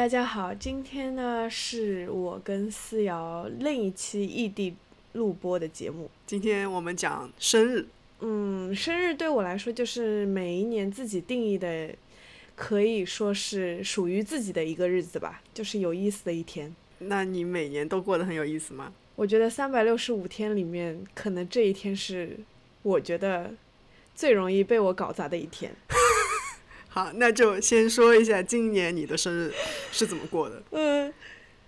大家好，今天呢是我跟思瑶另一期异地录播的节目。今天我们讲生日，嗯，生日对我来说就是每一年自己定义的，可以说是属于自己的一个日子吧，就是有意思的一天。那你每年都过得很有意思吗？我觉得三百六十五天里面，可能这一天是我觉得最容易被我搞砸的一天。好，那就先说一下今年你的生日是怎么过的。嗯，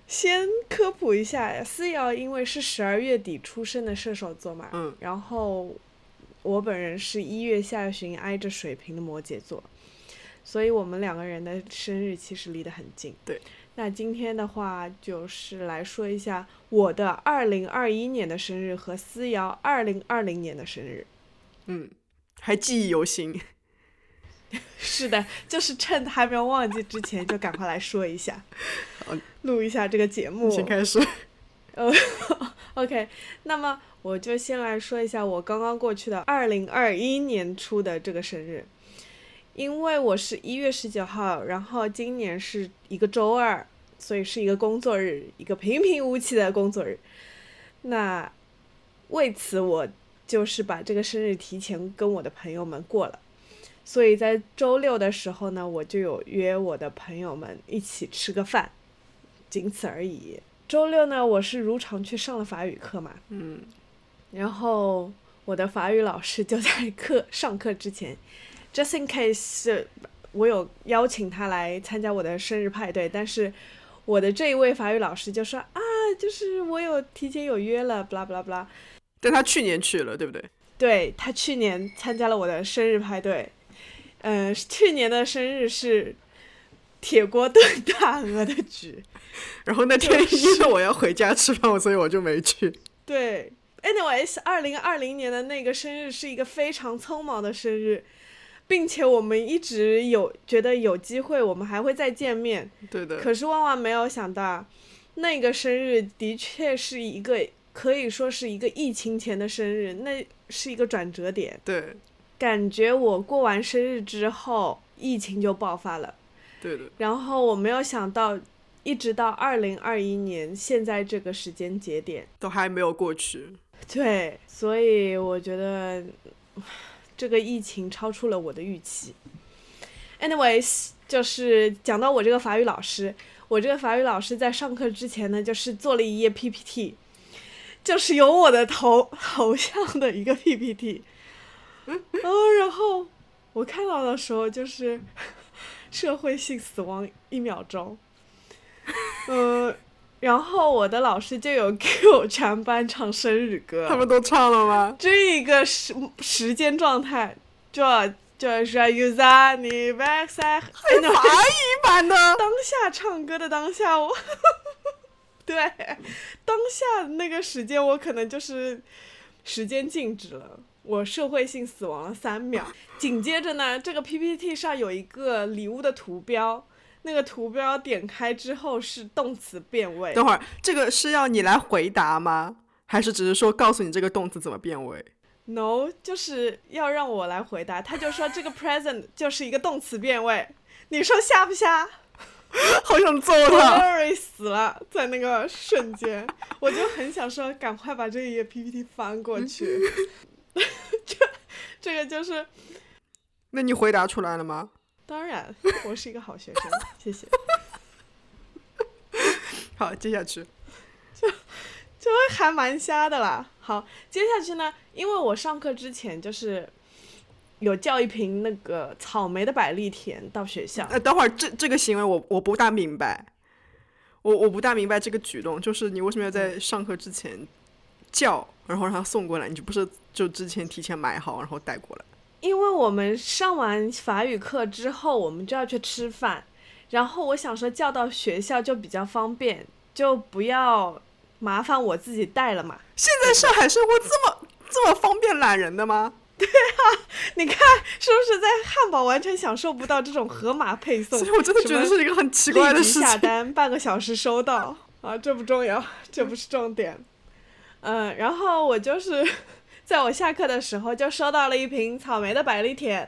先科普一下，思瑶因为是十二月底出生的射手座嘛，嗯，然后我本人是一月下旬挨着水瓶的摩羯座，所以我们两个人的生日其实离得很近。对，那今天的话就是来说一下我的二零二一年的生日和思瑶二零二零年的生日。嗯，还记忆犹新。是的，就是趁还没有忘记之前，就赶快来说一下，录一下这个节目。先开始。呃，OK，那么我就先来说一下我刚刚过去的二零二一年初的这个生日，因为我是一月十九号，然后今年是一个周二，所以是一个工作日，一个平平无奇的工作日。那为此，我就是把这个生日提前跟我的朋友们过了。所以在周六的时候呢，我就有约我的朋友们一起吃个饭，仅此而已。周六呢，我是如常去上了法语课嘛，嗯，然后我的法语老师就在课上课之前，just in case 我有邀请他来参加我的生日派对，但是我的这一位法语老师就说啊，就是我有提前有约了，blah blah blah。但他去年去了，对不对？对他去年参加了我的生日派对。嗯，去年的生日是铁锅炖 大鹅的局，然后那天因为我要回家吃饭，所以我就没去。对，anyways，二零二零年的那个生日是一个非常匆忙的生日，并且我们一直有觉得有机会，我们还会再见面。对的。可是万万没有想到，那个生日的确是一个可以说是一个疫情前的生日，那是一个转折点。对。感觉我过完生日之后，疫情就爆发了。对的。然后我没有想到，一直到二零二一年现在这个时间节点都还没有过去。对，所以我觉得这个疫情超出了我的预期。Anyways，就是讲到我这个法语老师，我这个法语老师在上课之前呢，就是做了一页 PPT，就是有我的头头像的一个 PPT。嗯，然后我看到的时候就是 社会性死亡一秒钟，嗯，然后我的老师就有给我全班唱生日歌，他们都唱了吗？这个时时间状态就就是有啥你白塞，还法语版的，当下唱歌的当下，我 对当下那个时间我可能就是时间静止了。我社会性死亡了三秒，紧接着呢，这个 PPT 上有一个礼物的图标，那个图标点开之后是动词变位。等会儿，这个是要你来回答吗？还是只是说告诉你这个动词怎么变位？No，就是要让我来回答。他就说这个 present 就是一个动词变位，你说瞎不瞎？好想揍他！Sorry 死了，在那个瞬间，我就很想说，赶快把这一页 PPT 翻过去。这这个就是，那你回答出来了吗？当然，我是一个好学生，谢谢。好，接下去，就就还蛮瞎的啦。好，接下去呢，因为我上课之前就是有叫一瓶那个草莓的百利甜到学校。呃，等会儿这这个行为我我不大明白，我我不大明白这个举动，就是你为什么要在上课之前叫，然后让他送过来？你就不是？就之前提前买好，然后带过来。因为我们上完法语课之后，我们就要去吃饭，然后我想说叫到学校就比较方便，就不要麻烦我自己带了嘛。现在上海生活这么这么方便懒人的吗？对啊，你看是不是在汉堡完全享受不到这种盒马配送？所以我真的觉得是一个很奇怪的事情。下单半个小时收到啊，这不重要，这不是重点。嗯，然后我就是。在我下课的时候，就收到了一瓶草莓的百利甜，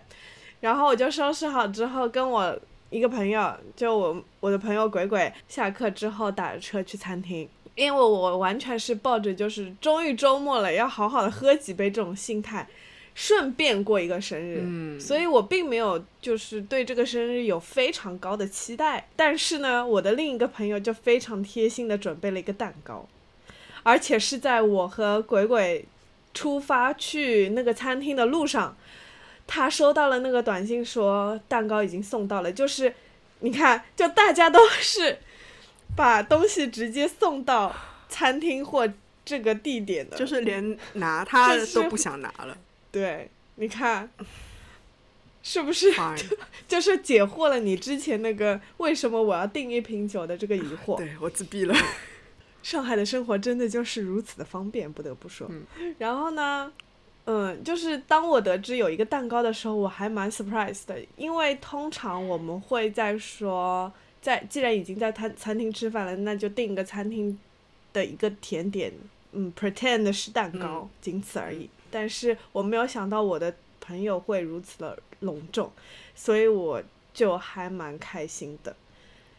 然后我就收拾好之后，跟我一个朋友，就我我的朋友鬼鬼，下课之后打着车去餐厅，因为我完全是抱着就是终于周末了，要好好的喝几杯这种心态，顺便过一个生日，嗯，所以我并没有就是对这个生日有非常高的期待。但是呢，我的另一个朋友就非常贴心的准备了一个蛋糕，而且是在我和鬼鬼出发去那个餐厅的路上。他收到了那个短信，说蛋糕已经送到了。就是，你看，就大家都是把东西直接送到餐厅或这个地点的。就是连拿它这是都不想拿了。对，你看，是不是 就是解惑了你之前那个为什么我要订一瓶酒的这个疑惑？对我自闭了。上海的生活真的就是如此的方便，不得不说。嗯然后呢，嗯，就是当我得知有一个蛋糕的时候，我还蛮 surprise 的，因为通常我们会在说，在既然已经在餐餐厅吃饭了，那就订一个餐厅的一个甜点，嗯，pretend 是蛋糕，嗯仅此而已。但是我没有想到我的朋友会如此的隆重，所以我就还蛮开心的。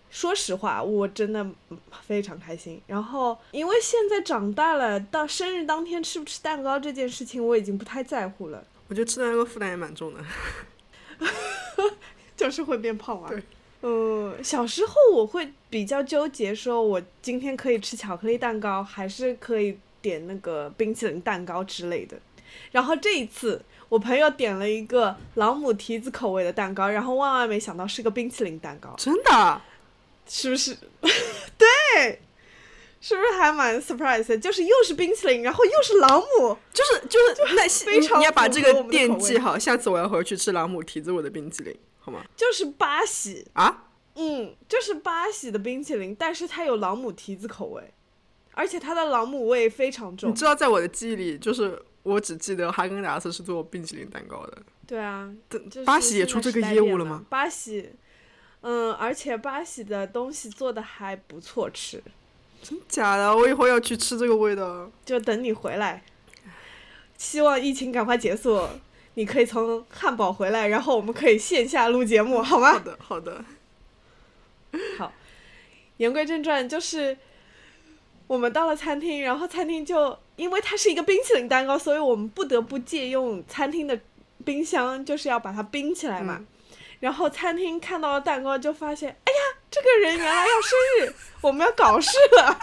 说实话，我真的嗯非常开心。然后，因为现在长大了，到生日当天吃不吃蛋糕这件事情，我已经不太在乎了，我觉得吃蛋糕负担也蛮重的。就是会变胖啊。对。嗯，小时候我会比较纠结，说我今天可以吃巧克力蛋糕，还是可以点那个冰淇淋蛋糕之类的。然后这一次，我朋友点了一个朗姆提子口味的蛋糕，然后万万没想到是个冰淇淋蛋糕。真的？是不是？对，是不是还蛮 surprise 的？就是又是冰淇淋，然后又是朗姆，就是就是那 非常你要把这个符合我们的口味惦记好，下次我要回去吃朗姆提子味的冰淇淋，好吗？就是巴西，啊？嗯，就是巴西的冰淇淋，但是它有朗姆提子口味，而且它的朗姆味非常重你。知道，在我的记忆里，就是我只记得哈根达斯是做冰淇淋蛋糕的。对啊，就是巴西也出这个业务了吗？巴西，嗯，而且巴西的东西做的还不错吃，真假的，我以后要去吃这个味道。就等你回来。希望疫情赶快结束，你可以从汉堡回来，然后我们可以线下录节目，好吗？好的，好的。好言归正传，就是我们到了餐厅，然后餐厅就因为它是一个冰淇淋蛋糕，所以我们不得不借用餐厅的冰箱，就是要把它冰起来嘛。嗯然后餐厅看到了蛋糕，就发现，哎呀，这个人原来要生日，我们要搞事了。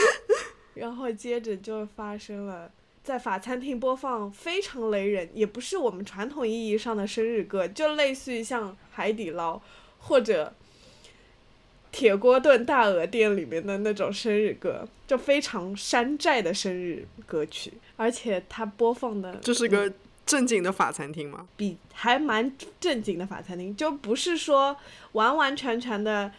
然后接着就发生了。在法餐厅播放非常雷人，也不是我们传统意义上的生日歌，就类似于像海底捞或者铁锅炖大鹅店里面的那种生日歌，就非常山寨的生日歌曲，而且它播放的这是个正经的法餐厅吗？比还蛮正经的法餐厅，就不是说完完全全的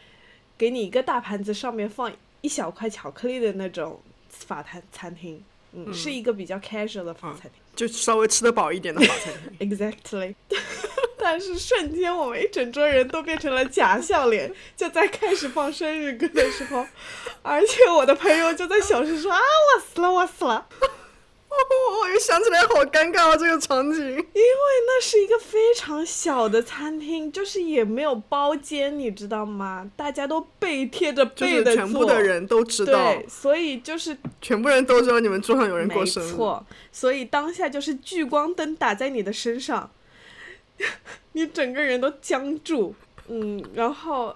给你一个大盘子上面放一小块巧克力的那种法餐餐厅，嗯，嗯是一个比较 casual 的法餐厅、就稍微吃得饱一点的法餐厅。e x a c t l y 但是瞬间我们一整桌人都变成了假笑脸，就在开始放生日歌的时候，而且我的朋友就在小声说啊，我死了，我死了。我又想起来，好尴尬啊！这个场景。因为那是一个非常小的餐厅，就是也没有包间，你知道吗？大家都背贴着就是背的全部的人都知道，对，所以就是全部人都知道你们桌上有人过生日。错，所以当下就是聚光灯打在你的身上，你整个人都僵住，嗯，然后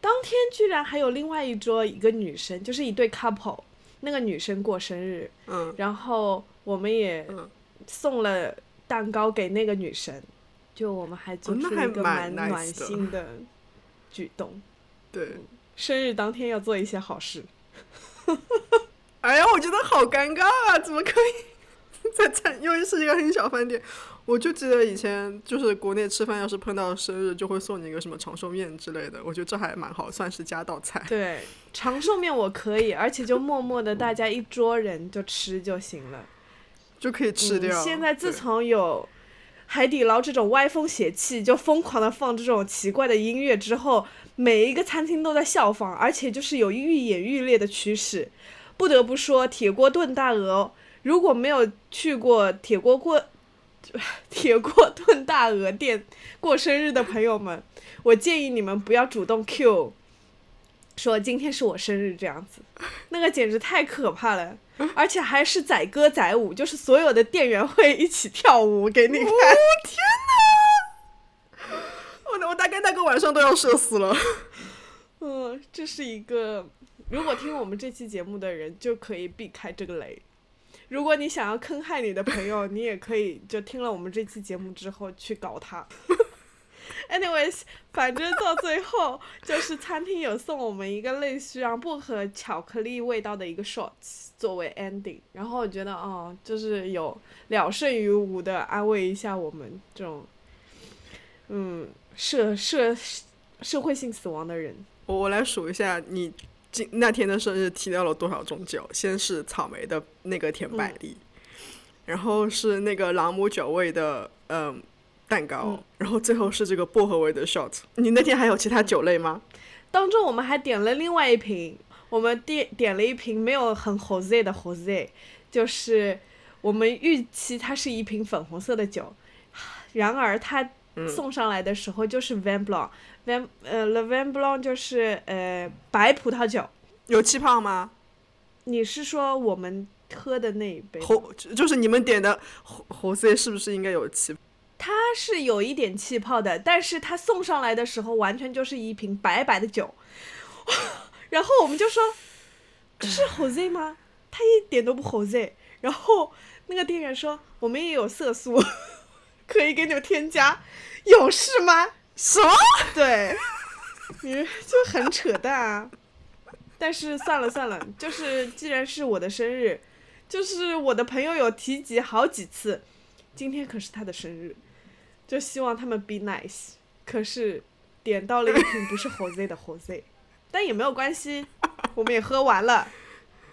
当天居然还有另外一桌一个女生，就是一对 couple，那个女生过生日，嗯然后我们也嗯送了蛋糕给那个女生，就我们还做出了一个蛮暖心的举动。对。生日当天要做一些好事，哎呀，我觉得好尴尬啊！怎么可以 在餐，因为是一个很小饭店，我就记得以前就是国内吃饭，要是碰到生日，就会送你一个什么长寿面之类的，我觉得这还蛮好，算是加道菜。对，长寿面我可以，而且就默默的大家一桌人就吃就行了。就可以吃掉。嗯、现在自从有海底捞这种歪风邪气，就疯狂的放这种奇怪的音乐之后，每一个餐厅都在效仿，而且就是有愈演愈烈的趋势。不得不说，铁锅炖大鹅，如果没有去过铁锅过 铁锅炖大鹅店过生日的朋友们，我建议你们不要主动 Q，说今天是我生日这样子，那个简直太可怕了，而且还是载歌载舞，就是所有的店员会一起跳舞给你看。天哪！我我大概那个晚上都要社死了。嗯，这是一个，如果听我们这期节目的人就可以避开这个雷。如果你想要坑害你的朋友，你也可以就听了我们这期节目之后去搞他。Anyways，反正到最后就是餐厅有送我们一个类似于薄荷巧克力味道的一个 shots 作为 ending，然后我觉得哦，就是有了胜于无的安慰一下我们这种，嗯，社社社会性死亡的人。我我来数一下，你今那天的生日提到了多少种酒？先是草莓的那个甜百利，然后是那个朗姆酒味的嗯蛋糕，然后最后是这个薄荷味的 shot。你那天还有其他酒类吗？当中我们还点了另外一瓶，我们点点了一瓶没有很 Jose 的 Jose，就是我们预期它是一瓶粉红色的酒，然而它送上来的时候就是 Van Blanc。Van 呃，Le Van Blanc 就是呃白葡萄酒，有气泡吗？你是说我们喝的那一杯？猴就是你们点的红红 C 是不是应该有气？它是有一点气泡的，但是它送上来的时候完全就是一瓶白白的酒，然后我们就说这是 Jose 吗？他一点都不 Jose。然后那个店员说我们也有色素，可以给你们添加，有是吗？什么？对，你就很扯淡啊！但是算了算了，就是既然是我的生日，就是我的朋友有提及好几次，今天可是他的生日，就希望他们 be nice。可是点到了一瓶不是 Jose 的 Jose，但也没有关系，我们也喝完了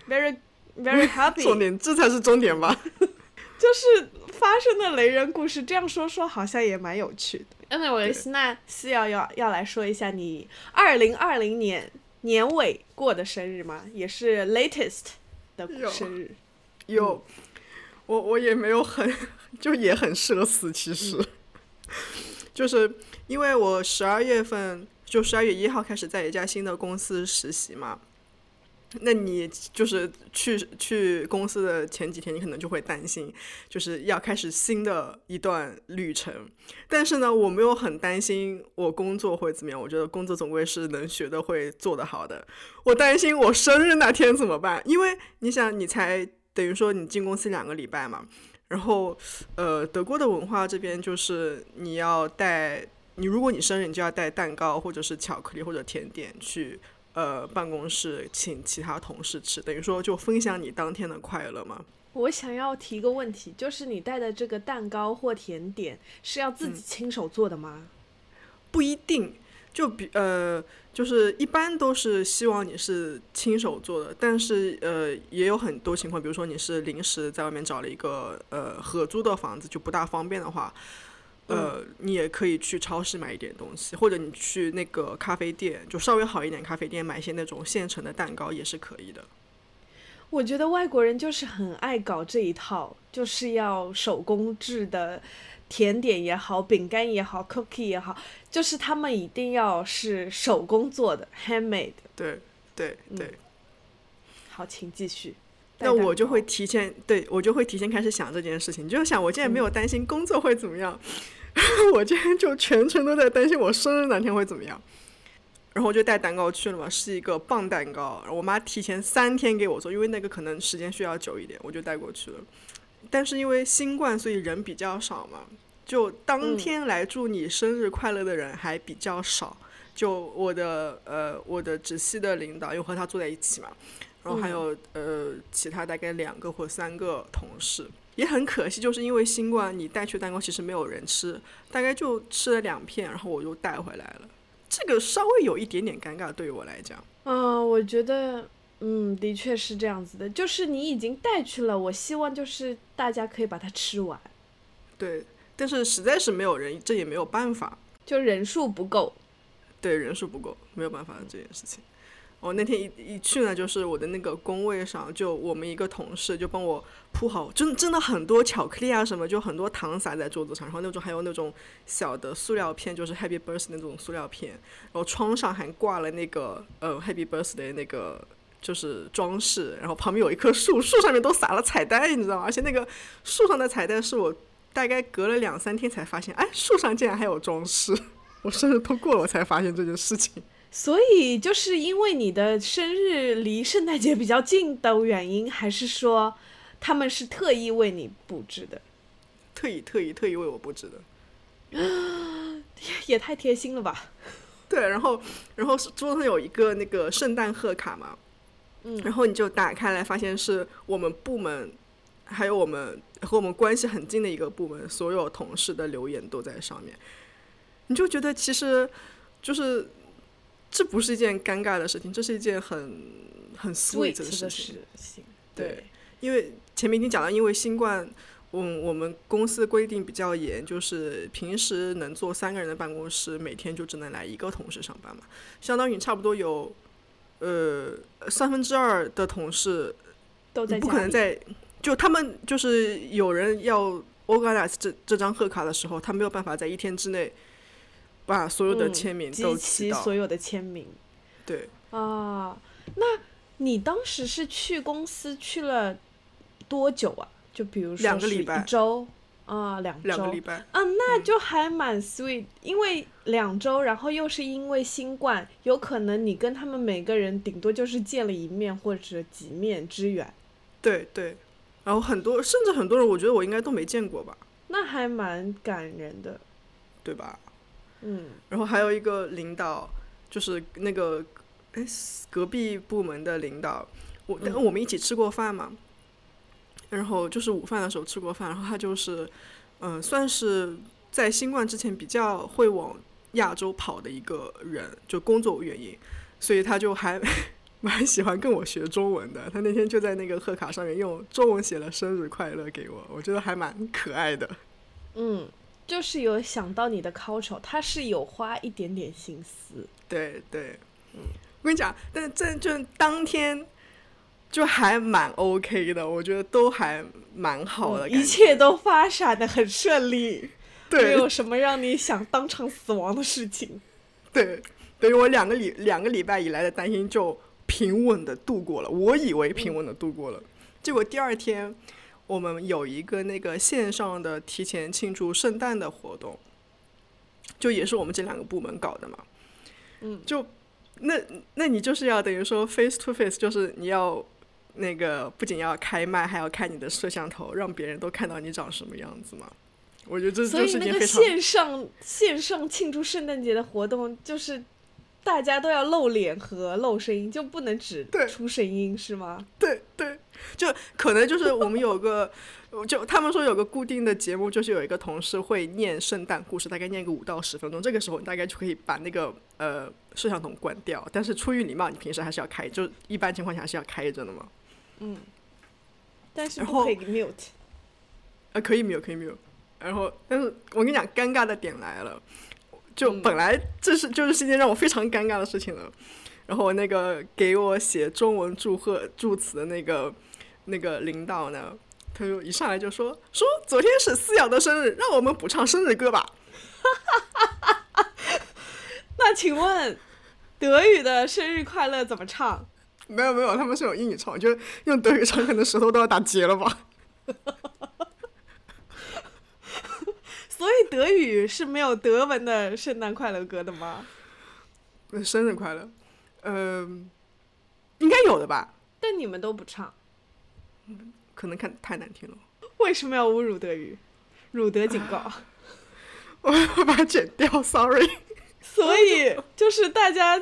，very very happy。重点，这才是重点吧？就是发生的雷人故事，这样说说好像也蛮有趣的。Anyways，那是要要要来说一下你二零二零年年尾过的生日吗？也是 latest 的生日。有，我我也没有很，就也很社死。其实，就是因为我十二月份就十二月一号开始在一家新的公司实习嘛。那你就是去去公司的前几天，你可能就会担心，就是要开始新的一段旅程。但是呢，我没有很担心我工作会怎么样。我觉得工作总归是能学的，会做得好的。我担心我生日那天怎么办？因为你想，你才等于说你进公司两个礼拜嘛。然后，呃，德国的文化这边就是你要带，你如果你生日，你就要带蛋糕或者是巧克力或者甜点去。呃，办公室请其他同事吃，等于说就分享你当天的快乐嘛。我想要提一个问题，就是你带的这个蛋糕或甜点是要自己亲手做的吗？不一定，就比呃，就是一般都是希望你是亲手做的，但是呃，也有很多情况，比如说你是临时在外面找了一个呃合租的房子，就不大方便的话。呃，你也可以去超市买一点东西，或者你去那个咖啡店，就稍微好一点咖啡店买一些那种现成的蛋糕也是可以的。我觉得外国人就是很爱搞这一套，就是要手工制的甜点也好，饼干也好，cookie 也好，就是他们一定要是手工做的，handmade。对对对。好，请继续。那我就会提前，对我就会提前开始想这件事情，就是想我竟然没有担心工作会怎么样。我今天就全程都在担心我生日那天会怎么样，然后我就带蛋糕去了嘛，是一个棒蛋糕，我妈提前三天给我做，因为那个可能时间需要久一点，我就带过去了。但是因为新冠，所以人比较少嘛，就当天来祝你生日快乐的人还比较少。就我的呃，我的直系的领导，因为和他坐在一起嘛，然后还有呃其他大概两个或三个同事。也很可惜，就是因为新冠，你带去蛋糕其实没有人吃，大概就吃了两片，然后我就带回来了。这个稍微有一点点尴尬，对于我来讲。嗯，我觉得，嗯，的确是这样子的，就是你已经带去了，我希望就是大家可以把它吃完。对，但是实在是没有人，这也没有办法，就人数不够。对，人数不够，没有办法这件事情。我那天一一去呢，就是我的那个工位上，就我们一个同事就帮我铺好，真真的很多巧克力啊什么，就很多糖撒在桌子上，然后那种还有那种小的塑料片，就是 Happy Birthday 那种塑料片，然后窗上还挂了那个呃 Happy Birthday 那个就是装饰，然后旁边有一棵树，树上面都撒了彩带，你知道吗？而且那个树上的彩带是我大概隔了两三天才发现，哎，树上竟然还有装饰，我生日都过了我才发现这件事情。所以就是因为你的生日离圣诞节比较近的原因，还是说他们是特意为你布置的？特意特意特意为我布置的，也太贴心了吧！对，然后然后桌上有一个那个圣诞贺卡嘛，嗯，然后你就打开来，发现是我们部门还有我们和我们关系很近的一个部门所有同事的留言都在上面，你就觉得其实就是。这不是一件尴尬的事情，这是一件很很 sweet 的事情。对，因为前面已经讲了，因为新冠，嗯，我们公司规定比较严，就是平时能坐三个人的办公室，每天就只能来一个同事上班嘛，相当于差不多有呃三分之二的同事都在不可能在，就他们就是有人要 organize 这这张贺卡的时候，他没有办法在一天之内。把所有的签名都齐所有的签名，对啊，那你当时是去公司去了多久啊？就比如说两个礼拜，一周啊，两两个礼拜啊，那就还蛮 sweet，因为两周，然后又是因为新冠，有可能你跟他们每个人顶多就是见了一面或者几面之缘，对对，然后很多甚至很多人，我觉得我应该都没见过吧？那还蛮感人的，对吧？嗯，然后还有一个领导，就是那个哎隔壁部门的领导，我跟我们一起吃过饭嘛，然后就是午饭的时候吃过饭，然后他就是嗯算是在新冠之前比较会往亚洲跑的一个人，就工作原因，所以他就还 蛮喜欢跟我学中文的。他那天就在那个贺卡上面用中文写了生日快乐给我，我觉得还蛮可爱的。嗯。就是有想到你的 culture，他是有花一点点心思。对对，嗯，我跟你讲，但是这就当天就还蛮 OK 的，我觉得都还蛮好的，一切都发展的很顺利，对，没有什么让你想当场死亡的事情。对，等于我两个礼两个礼拜以来的担心就平稳的度过了，我以为平稳的度过了，结果第二天。我们有一个那个线上的提前庆祝圣诞的活动，就也是我们这两个部门搞的嘛。嗯，就那那你就是要等于说 face to face，就是你要那个不仅要开麦，还要开你的摄像头，让别人都看到你长什么样子嘛。我觉得这就是件非常线上线上庆祝圣诞节的活动，就是大家都要露脸和露声音，就不能只出声音是吗？对对。就可能就是我们有个，就他们说有个固定的节目，就是有一个同事会念圣诞故事，大概念个五到十分钟。这个时候你大概就可以把那个呃摄像头关掉，但是出于礼貌，你平时还是要开，就一般情况下是要开着的嘛。嗯。但是不可以 mute。呃，可以 mute，可以 mute。然后，但是我跟你讲，尴尬的点来了，就本来这是就是是一件让我非常尴尬的事情了。然后那个给我写中文祝贺祝词的那个那个领导呢，他就一上来就说说昨天是思瑶的生日，让我们补唱生日歌吧。那请问德语的生日快乐怎么唱？没有没有，他们是用英语唱，就是用德语唱，可能舌头都要打结了吧。所以德语是没有德文的圣诞快乐歌的吗？生日快乐。嗯，应该有的吧。但你们都不唱，可能看太难听了。为什么要侮辱德语？辱德警告！我要把它剪掉，sorry。所以就是大家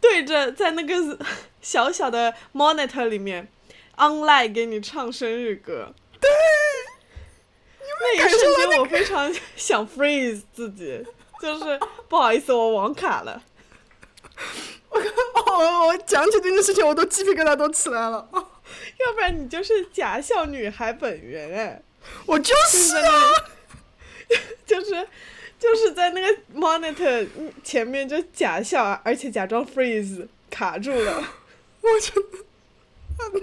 对着在那个小小的 monitor 里面 online 给你唱生日歌。对。那一瞬间我非常 想 freeze 自己，就是不好意思，我网卡了。我我我讲起这件事情，我都鸡皮疙瘩都起来了。要不然你就是假笑女孩本人哎，我就是啊，就是 就是在那个 monitor 前面就假笑，而且假装 freeze，卡住了。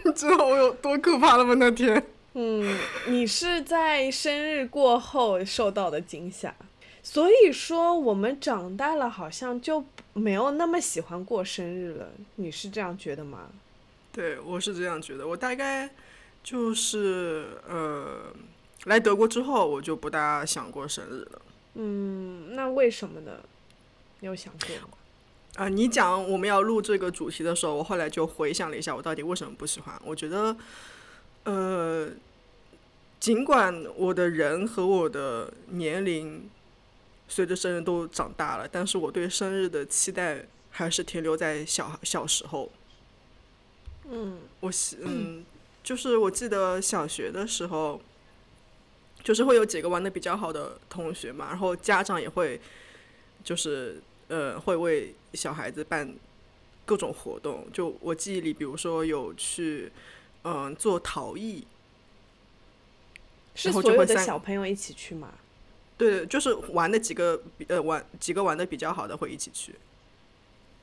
你 知道我有多可怕了吗？那天，嗯，你是在生日过后受到的惊吓，所以说我们长大了好像就没有那么喜欢过生日了。你是这样觉得吗？对，我是这样觉得。我大概就是呃，来德国之后，我就不大想过生日了。嗯，那为什么呢？你有想过吗？啊，你讲我们要录这个主题的时候，我后来就回想了一下，我到底为什么不喜欢？我觉得，呃，尽管我的人和我的年龄随着生日都长大了，但是我对生日的期待还是停留在小小时候。嗯，我喜嗯，就是我记得小学的时候，就是会有几个玩的比较好的同学嘛，然后家长也会，就是呃，会为小孩子办各种活动。就我记忆里，比如说有去嗯、做陶艺，是所有的小朋友一起去吗？对，就是玩的几个比呃玩几个玩的比较好的会一起去。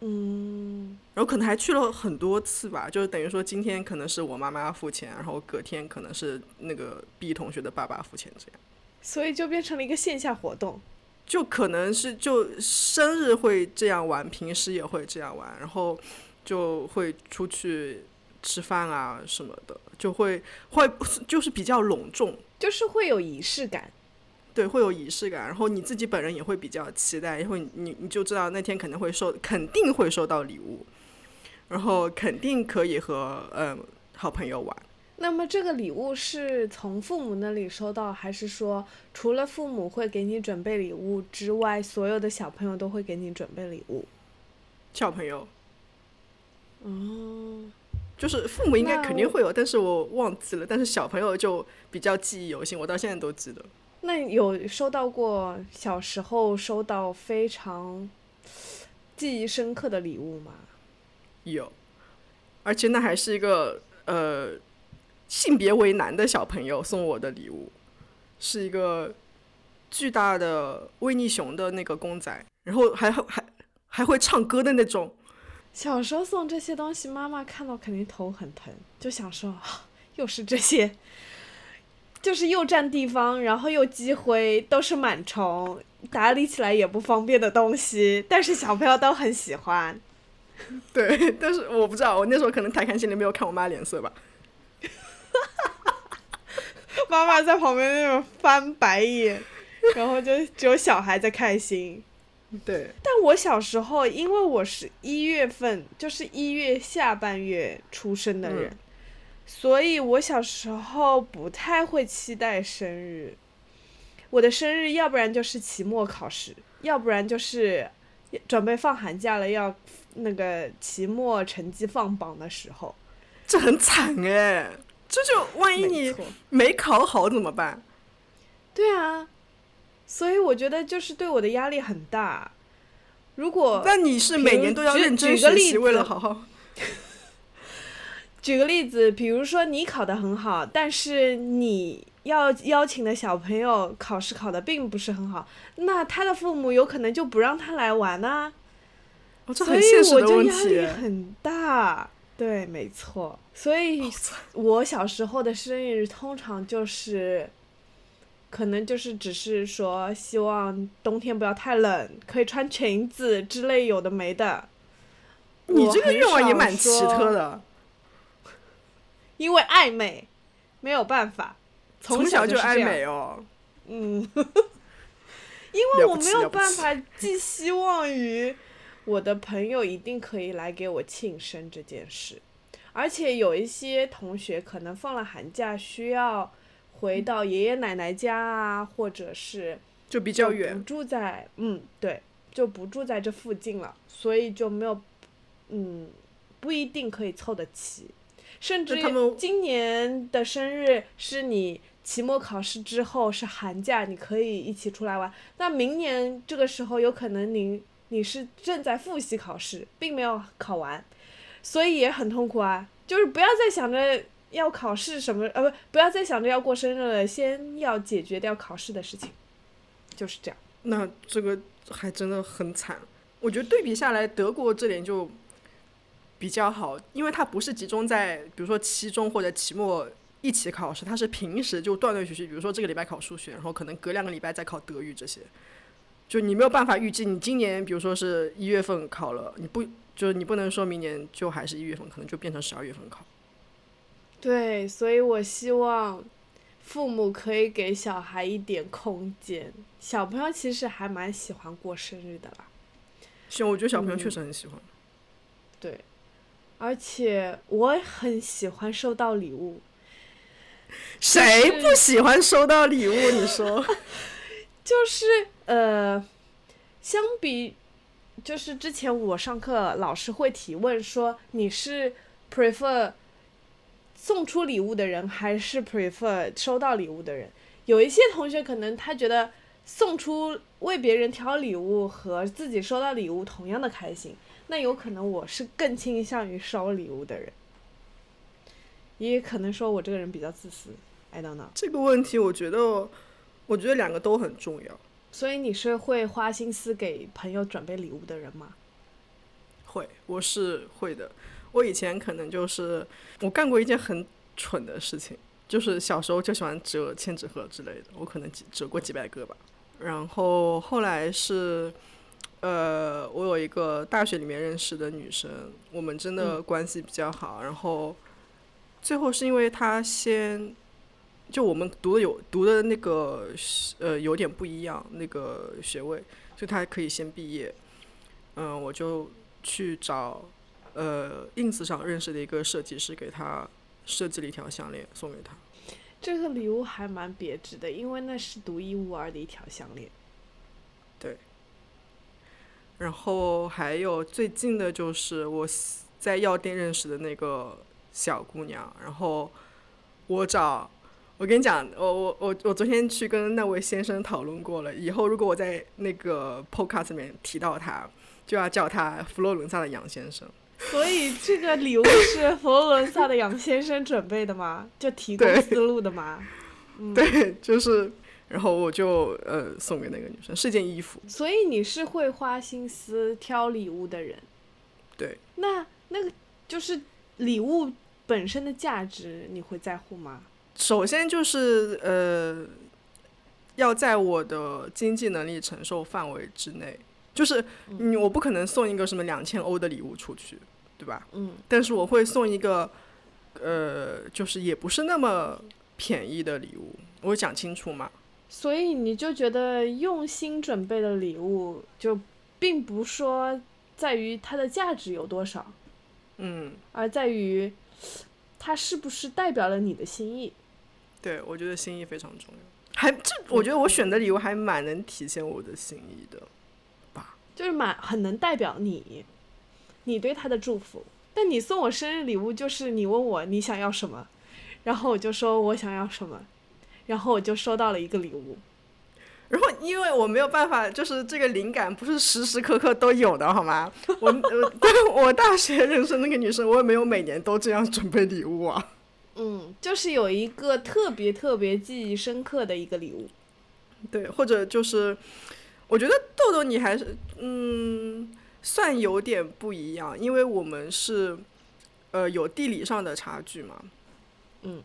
嗯，然后可能还去了很多次吧，就是等于说今天可能是我妈妈付钱，然后隔天可能是那个 B 同学的爸爸付钱，这样所以就变成了一个线下活动。就可能是就生日会这样玩，平时也会这样玩，然后就会出去吃饭啊什么的，就会会就是比较隆重，就是会有仪式感。对，会有仪式感，然后你自己本人也会比较期待，因为你你你就知道那天肯定会收，肯定会收到礼物，然后肯定可以和嗯好朋友玩。那么这个礼物是从父母那里收到，还是说除了父母会给你准备礼物之外，所有的小朋友都会给你准备礼物？小朋友哦，就是父母应该肯定会有，但是我忘记了。但是小朋友就比较记忆犹新，我到现在都记得。那有收到过小时候收到非常记忆深刻的礼物吗？有，而且那还是一个呃性别为男的小朋友送我的礼物，是一个巨大的维尼熊的那个公仔，然后还还还会唱歌的那种。小时候送这些东西，妈妈看到肯定头很疼，就想说，啊又是这些，就是又占地方，然后又积灰，都是螨虫，打理起来也不方便的东西，但是小朋友都很喜欢。对，但是我不知道，我那时候可能太开心了，没有看我妈脸色吧。妈妈在旁边那种翻白眼，然后就只有小孩在开心。对，但我小时候，因为我是一月份，就是一月下半月出生的人，所以我小时候不太会期待生日。我的生日要不然就是期末考试，要不然就是准备放寒假了，要那个期末成绩放榜的时候。这很惨哎，这就万一你没考好怎么办？对啊，所以我觉得就是对我的压力很大。如果那你是每年都要举认真学习，为了子好好。举个例子，比如说你考得很好，但是你要邀请的小朋友考试考得并不是很好，那他的父母有可能就不让他来玩啊、哦，这所以很现实的我就压。力很大。对，没错。所以我小时候的生日通常就是，可能就是只是说希望冬天不要太冷，可以穿裙子之类有的没的。你这个愿望也蛮奇特的，因为爱美，没有办法，从小就爱。美哦。嗯，因为我没有办法寄希望于我的朋友一定可以来给我庆生这件事，而且有一些同学可能放了寒假需要回到爷爷奶奶家啊，或者是就比比较远不。住在嗯对，就不住在这附近了，所以就没有嗯不一定可以凑得齐，甚至那他们今年的生日是你期末考试之后是寒假，你可以一起出来玩。那明年这个时候有可能你你是正在复习考试，并没有考完，所以也很痛苦啊。就是不要再想着要考试什么，呃不不要再想着要过生日了，先要解决掉考试的事情，就是这样。那这个还真的很惨。我觉得对比下来，德国这点就比较好，因为它不是集中在比如说期中或者期末一起考试，它是平时就断断续续，比如说这个礼拜考数学，然后可能隔两个礼拜再考德语这些，就你没有办法预计你今年比如说是一月份考了，你不就是你不能说明年就还是一月份，可能就变成十二月份考。对，所以我希望父母可以给小孩一点空间。小朋友其实还蛮喜欢过生日的啦。行，我觉得小朋友确实很喜欢。对，而且我很喜欢收到礼物。谁不喜欢收到礼物？你说？就是呃，相比，就是之前我上课老师会提问说你是 prefer 送出礼物的人还是 prefer 收到礼物的人？有一些同学可能他觉得送出为别人挑礼物和自己收到礼物同样的开心，那有可能我是更倾向于收礼物的人，也可能说我这个人比较自私，I don't know。这个问题，我觉得，我觉得两个都很重要。所以你是会花心思给朋友准备礼物的人吗？会，我是会的。我以前可能就是我干过一件很蠢的事情，就是小时候就喜欢折千纸鹤之类的，我可能折过几百个吧。然后后来是，呃，我有一个大学里面认识的女生，我们真的关系比较好。然后最后是因为她先，就我们读的有读的那个呃有点不一样，那个学位，就他可以先毕业。嗯，我就去找呃 ins 上认识的一个设计师，给他设计了一条项链送给他。这个礼物还蛮别致的，因为那是独一无二的一条项链。对。然后还有最近的就是我在药店认识的那个小姑娘，然后我找，我跟你讲，我我我我昨天去跟那位先生讨论过了，以后如果我在那个 podcast 里面提到他，就要叫他佛罗伦萨的杨先生。所以这个礼物是佛罗伦萨的杨先生准备的吗？就提供思路的吗？对，就是，然后我就呃送给那个女生，是件衣服。所以你是会花心思挑礼物的人。对。那那个就是礼物本身的价值，你会在乎吗？首先就是呃，要在我的经济能力承受范围之内，就是你我不可能送一个什么两千欧的礼物出去。对吧？嗯。但是我会送一个，呃，就是也不是那么便宜的礼物，我讲清楚嘛。所以你就觉得用心准备的礼物，就并不说在于它的价值有多少，嗯，而在于它是不是代表了你的心意。对，我觉得心意非常重要。还这，我觉得我选的礼物还蛮能体现我的心意的，吧？就是蛮很能代表你。你对他的祝福，但你送我生日礼物就是你问我你想要什么，然后我就说我想要什么，然后我就收到了一个礼物。然后因为我没有办法，就是这个灵感不是时时刻刻都有的，好吗？我我 我大学认识那个女生，我也没有每年都这样准备礼物啊。嗯，就是有一个特别特别记忆深刻的一个礼物。对，或者就是我觉得豆豆你还是嗯。算有点不一样，因为我们是，呃，有地理上的差距嘛。嗯。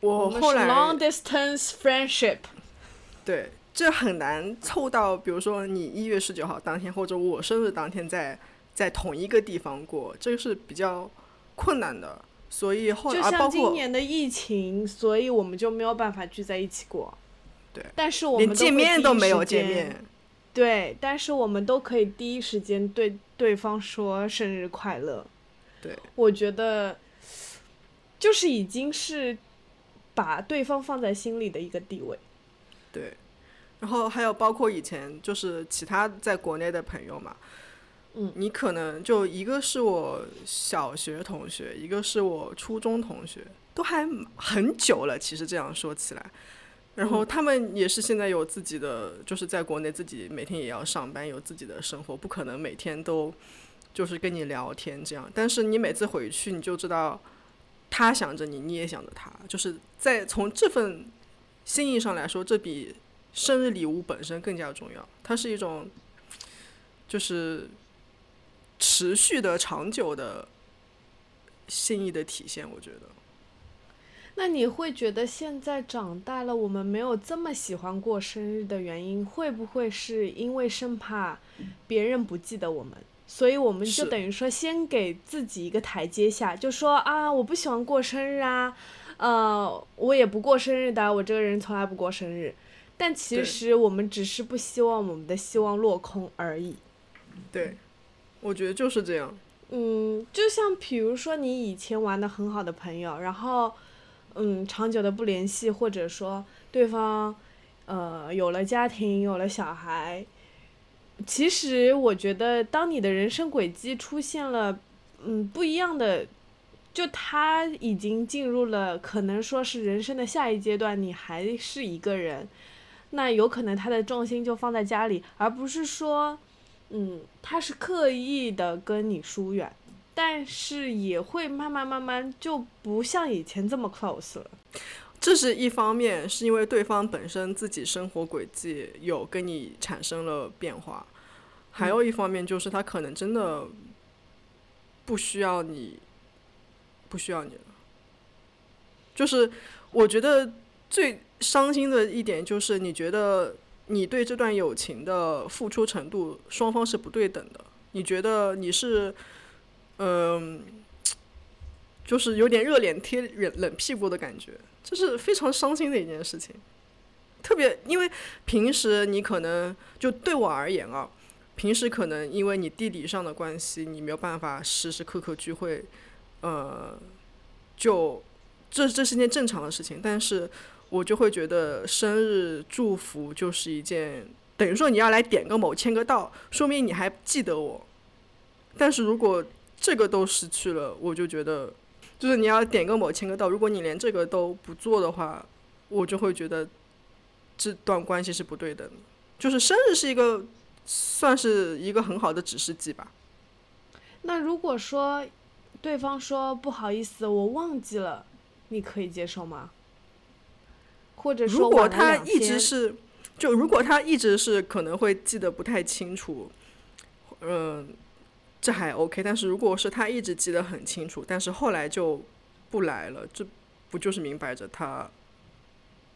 我后来。Long distance friendship。对，这很难凑到，比如说你一月十九号当天，或者我生日当天，在在同一个地方过，这个是比较困难的。所以后来，就像今年的疫情，所以我们就没有办法聚在一起过。对。但是我们连见面都没有见面。对，但是我们都可以第一时间对对方说生日快乐。对，我觉得就是已经是把对方放在心里的一个地位。对，然后还有包括以前就是其他在国内的朋友嘛，嗯，你可能就一个是我小学同学，一个是我初中同学，都还很久了。其实这样说起来。然后他们也是现在有自己的，就是在国内自己每天也要上班，有自己的生活，不可能每天都就是跟你聊天这样。但是你每次回去，你就知道他想着你，你也想着他，就是在从这份心意上来说，这比生日礼物本身更加重要。它是一种，就是持续的、长久的心意的体现。我觉得。那你会觉得现在长大了，我们没有这么喜欢过生日的原因，会不会是因为生怕别人不记得我们，所以我们就等于说先给自己一个台阶下，就说啊，我不喜欢过生日啊，呃，我也不过生日的，我这个人从来不过生日。但其实我们只是不希望我们的希望落空而已。对，我觉得就是这样。嗯，就像比如说你以前玩的很好的朋友，然后。嗯，长久的不联系，或者说对方，呃，有了家庭，有了小孩。其实我觉得，当你的人生轨迹出现了，嗯，不一样的，就他已经进入了可能说是人生的下一阶段，你还是一个人，那有可能他的重心就放在家里，而不是说，嗯，他是刻意的跟你疏远。但是也会慢慢慢慢就不像以前这么 close 了，这是一方面，是因为对方本身自己生活轨迹有跟你产生了变化，还有一方面就是他可能真的不需要你，不需要你了。就是我觉得最伤心的一点就是，你觉得你对这段友情的付出程度双方是不对等的，你觉得你是。嗯，就是有点热脸贴冷冷屁股的感觉，这是非常伤心的一件事情。特别因为平时你可能就对我而言啊，平时可能因为你地理上的关系，你没有办法时时刻刻聚会，呃，就这这是件正常的事情。但是我就会觉得生日祝福就是一件，等于说你要来点个某签个到，说明你还记得我。但是如果这个都失去了，我就觉得，就是你要点个某签个到，如果你连这个都不做的话，我就会觉得这段关系是不对的。就是生日是一个，算是一个很好的指示剂吧。那如果说对方说不好意思，我忘记了，你可以接受吗？或者说，如果他一直是，就如果他一直是可能会记得不太清楚，嗯。这还 OK，但是如果是他一直记得很清楚，但是后来就不来了，这不就是明摆着他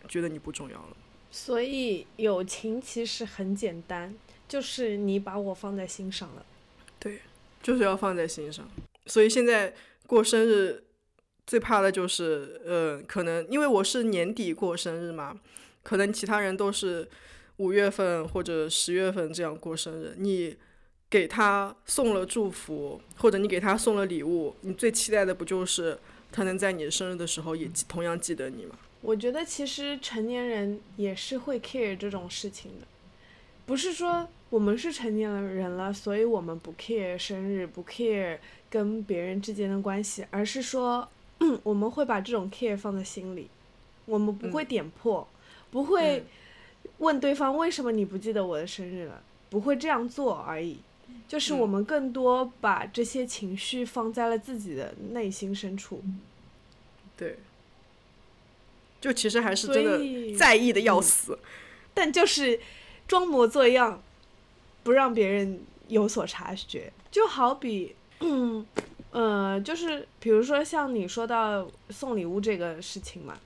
觉得你不重要了？所以友情其实很简单，就是你把我放在心上了。对，就是要放在心上。所以现在过生日最怕的就是，呃，可能因为我是年底过生日嘛，可能其他人都是五月份或者十月份这样过生日，你。给他送了祝福，或者你给他送了礼物，你最期待的不就是他能在你生日的时候也同样记得你吗？我觉得其实成年人也是会 care 这种事情的，不是说我们是成年人了，所以我们不 care 生日，不 care 跟别人之间的关系，而是说我们会把这种 care 放在心里，我们不会点破，不会问对方为什么你不记得我的生日了，不会这样做而已。就是我们更多把这些情绪放在了自己的内心深处，对，就其实还是真的在意的要死，但就是装模作样，不让别人有所察觉。就好比，嗯，呃，就是比如说像你说到送礼物这个事情嘛，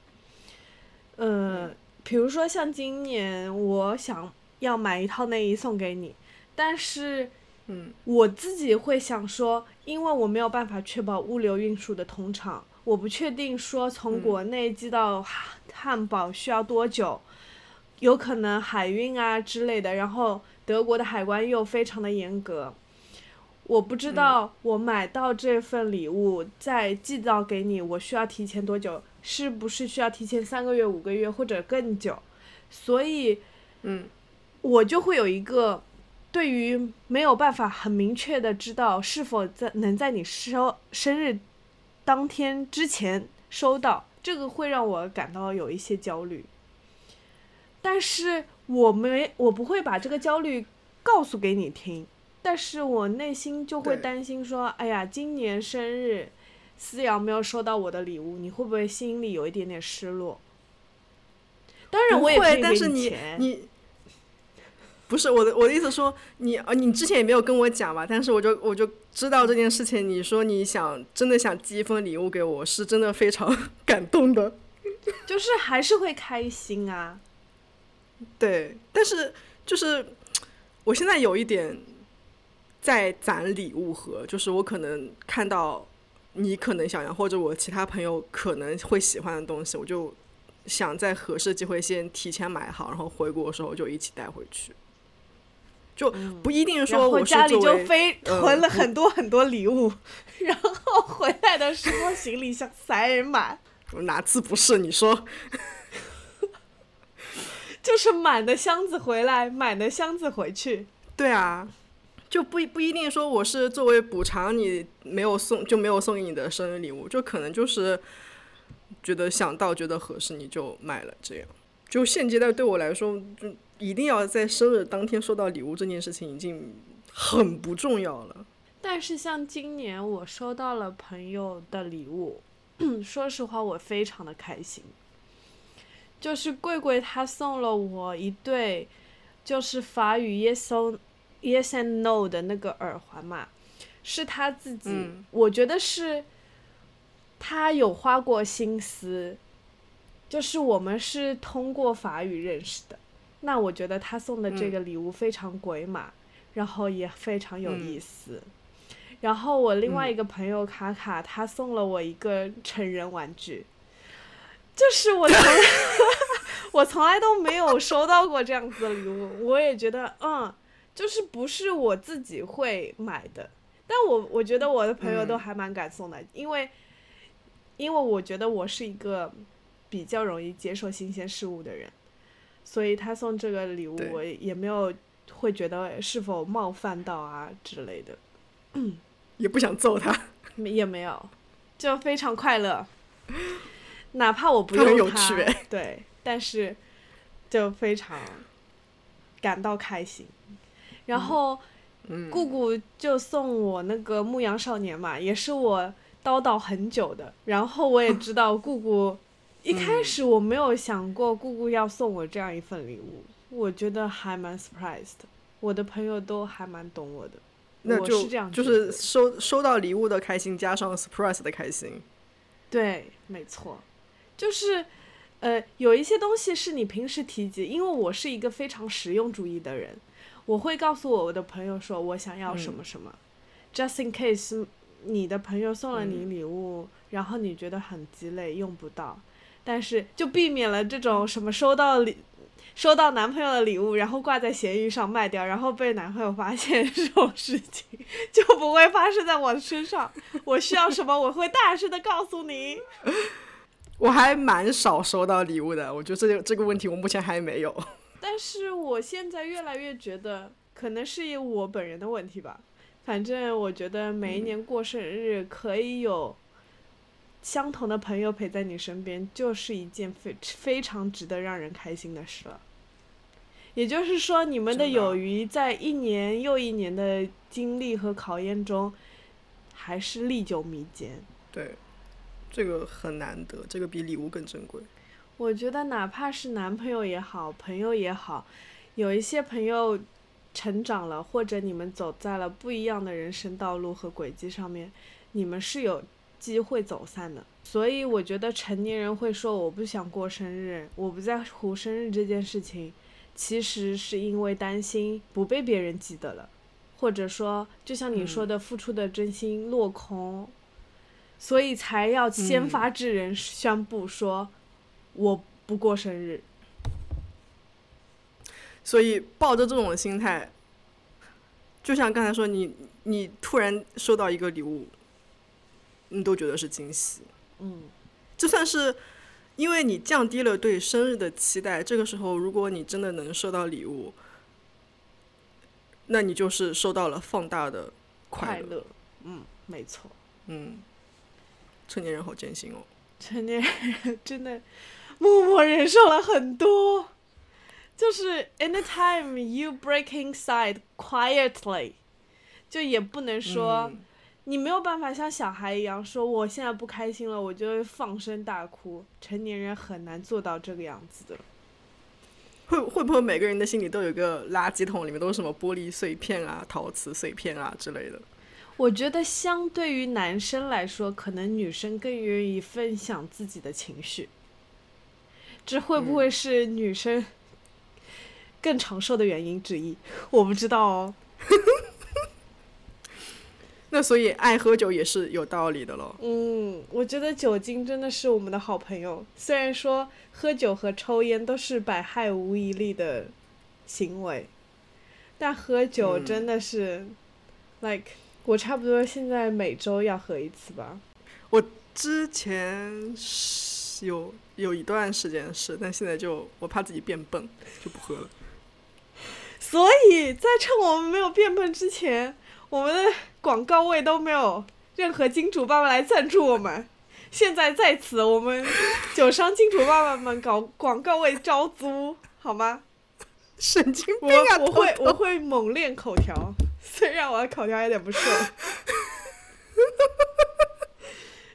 呃，比如说像今年我想要买一套内衣送给你，但是。嗯，我自己会想说，因为我没有办法确保物流运输的通畅，我不确定说从国内寄到汉堡需要多久，有可能海运啊之类的，然后德国的海关又非常的严格，我不知道我买到这份礼物再寄到给你，我需要提前多久？是不是需要提前三个月、五个月或者更久？所以，嗯，我就会有一个。对于没有办法很明确的知道是否在能在你收生日当天之前收到，这个会让我感到有一些焦虑。但是我没我不会把这个焦虑告诉给你听，但是我内心就会担心说，哎呀，今年生日思瑶没有收到我的礼物，你会不会心里有一点点失落？当然我也会，但是你。你不是我的我的意思说你啊你之前也没有跟我讲吧，但是我就我就知道这件事情，你说你想真的想寄一份礼物给我，是真的非常 感动的。就是还是会开心啊。对，但是就是我现在有一点在攒礼物盒，就是我可能看到你可能想要，或者我其他朋友可能会喜欢的东西，我就想在合适机会先提前买好，然后回国的时候就一起带回去。就不一定说我是家里就作为飞呃囤了很多很多礼物，然后回来的时候行李箱塞满，哪次不是？你说 就是满的箱子回来，满的箱子回去。对啊，就不不一定说我是作为补偿你没有送就没有送给你的生日礼物，就可能就是觉得想到觉得合适你就买了这样。就现阶段对我来说，就一定要在生日当天收到礼物这件事情已经很不重要了。但是像今年我收到了朋友的礼物，说实话我非常的开心。就是贵贵他送了我一对，就是法语耶稣 yes and no 的那个耳环嘛，是他自己，嗯。我觉得是他有花过心思，就是我们是通过法语认识的，那我觉得他送的这个礼物非常鬼马，然后也非常有意思。然后我另外一个朋友卡卡，他送了我一个成人玩具，就是我从来 我从来都没有收到过这样子的礼物，我也觉得嗯，就是不是我自己会买的，但我我觉得我的朋友都嗯还蛮敢送的，因为因为我觉得我是一个比较容易接受新鲜事物的人，所以他送这个礼物我也没有会觉得是否冒犯到啊之类的。也不想揍他，也没有，就非常快乐。哪怕我不用有趣哎对，但是就非常感到开心。然后，嗯姑姑就送我那个牧羊少年嘛，也是我叨叨很久的。然后我也 知道姑姑，一开嗯始我没有想过姑姑要送我这样一份礼物，我觉得还蛮 surprised 的。我的朋友都还蛮懂我的，我那就是这样就是收收到礼物的开心，加上 surprise 的开心。对，没错，就是，呃，有一些东西是你平时提及，因为我是一个非常实用主义的人，我会告诉我的朋友说我想要什么什么、j u s t in case 你的朋友送了你礼物，然后你觉得很鸡肋用不到，但是就避免了这种什么收到礼。收到男朋友的礼物，然后挂在闲鱼上卖掉，然后被男朋友发现 这种事情，就不会发生在我身上。我需要什么，我会大声的告诉你。我还蛮少收到礼物的，我觉得这个这个问题我目前还没有。但是我现在越来越觉得，可能是我本人的问题吧。反正我觉得每一年过生日可以有相同的朋友陪在你身边，就是一件非非常值得让人开心的事了。也就是说，你们的友谊在一年又一年的经历和考验中，还是历久弥坚。对，这个很难得，这个比礼物更珍贵。我觉得哪怕是男朋友也好，朋友也好，有一些朋友成长了，或者你们走在了不一样的人生道路和轨迹上面，你们是有机会走散的。所以我觉得成年人会说我不想过生日，我不在乎生日这件事情，其实是因为担心不被别人记得了，或者说就像你说的，付出的真心落空，所以才要先发制人，宣布说。我不过生日，所以抱着这种心态，就像刚才说，你你突然收到一个礼物，你都觉得是惊喜。嗯，就算是因为你降低了对生日的期待，这个时候如果你真的能收到礼物，那你就是收到了放大的快乐。乐，嗯，没错，嗯，成年人好艰辛哦。成年人真的默默忍受了很多，就是 anytime you break inside quietly，就也不能说、嗯你没有办法像小孩一样说我现在不开心了，我就会放声大哭。成年人很难做到这个样子的。会会不会每个人的心里都有一个垃圾桶，里面都是什么玻璃碎片啊、陶瓷碎片啊之类的？我觉得相对于男生来说，可能女生更愿意分享自己的情绪。这会不会是女生更长寿的原因之一？我不知道哦。那所以爱喝酒也是有道理的喽。嗯，我觉得酒精真的是我们的好朋友。虽然说喝酒和抽烟都是百害无一利的行为，但喝酒真的是、like 我差不多现在每周要喝一次吧。我之前是有有一段时间是，但现在就我怕自己变笨，就不喝了。所以在趁我们没有变笨之前，我们的广告位都没有任何金主爸爸来赞助我们。现在在此，我们酒商金主爸爸们搞广告位招租，好吗？神经病啊！我会我会猛练口条，虽然我的口条有点不顺。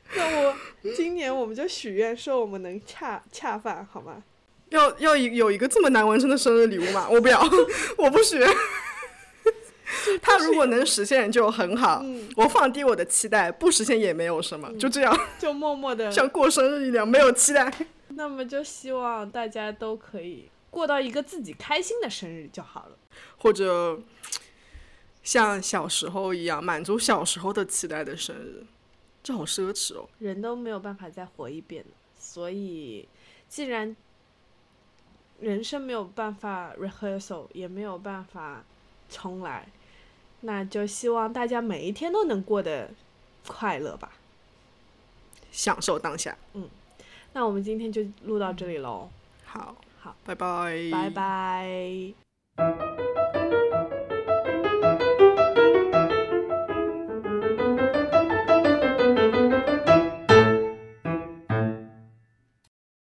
那我今年我们就许愿说我们能恰恰饭，好吗？要要一有一个这么难完成的生日礼物吗？我不要，我不许。他如果能实现就很好，嗯，我放低我的期待，不实现也没有什么，就这样，就默默的 像过生日一样，没有期待。那么就希望大家都可以过到一个自己开心的生日就好了。或者像小时候一样，满足小时候的期待的生日，这好奢侈哦。人都没有办法再活一遍，所以既然人生没有办法 rehearsal，也没有办法重来，那就希望大家每一天都能过得快乐吧。享受当下。嗯那我们今天就录到这里喽，好，好，拜拜，拜拜。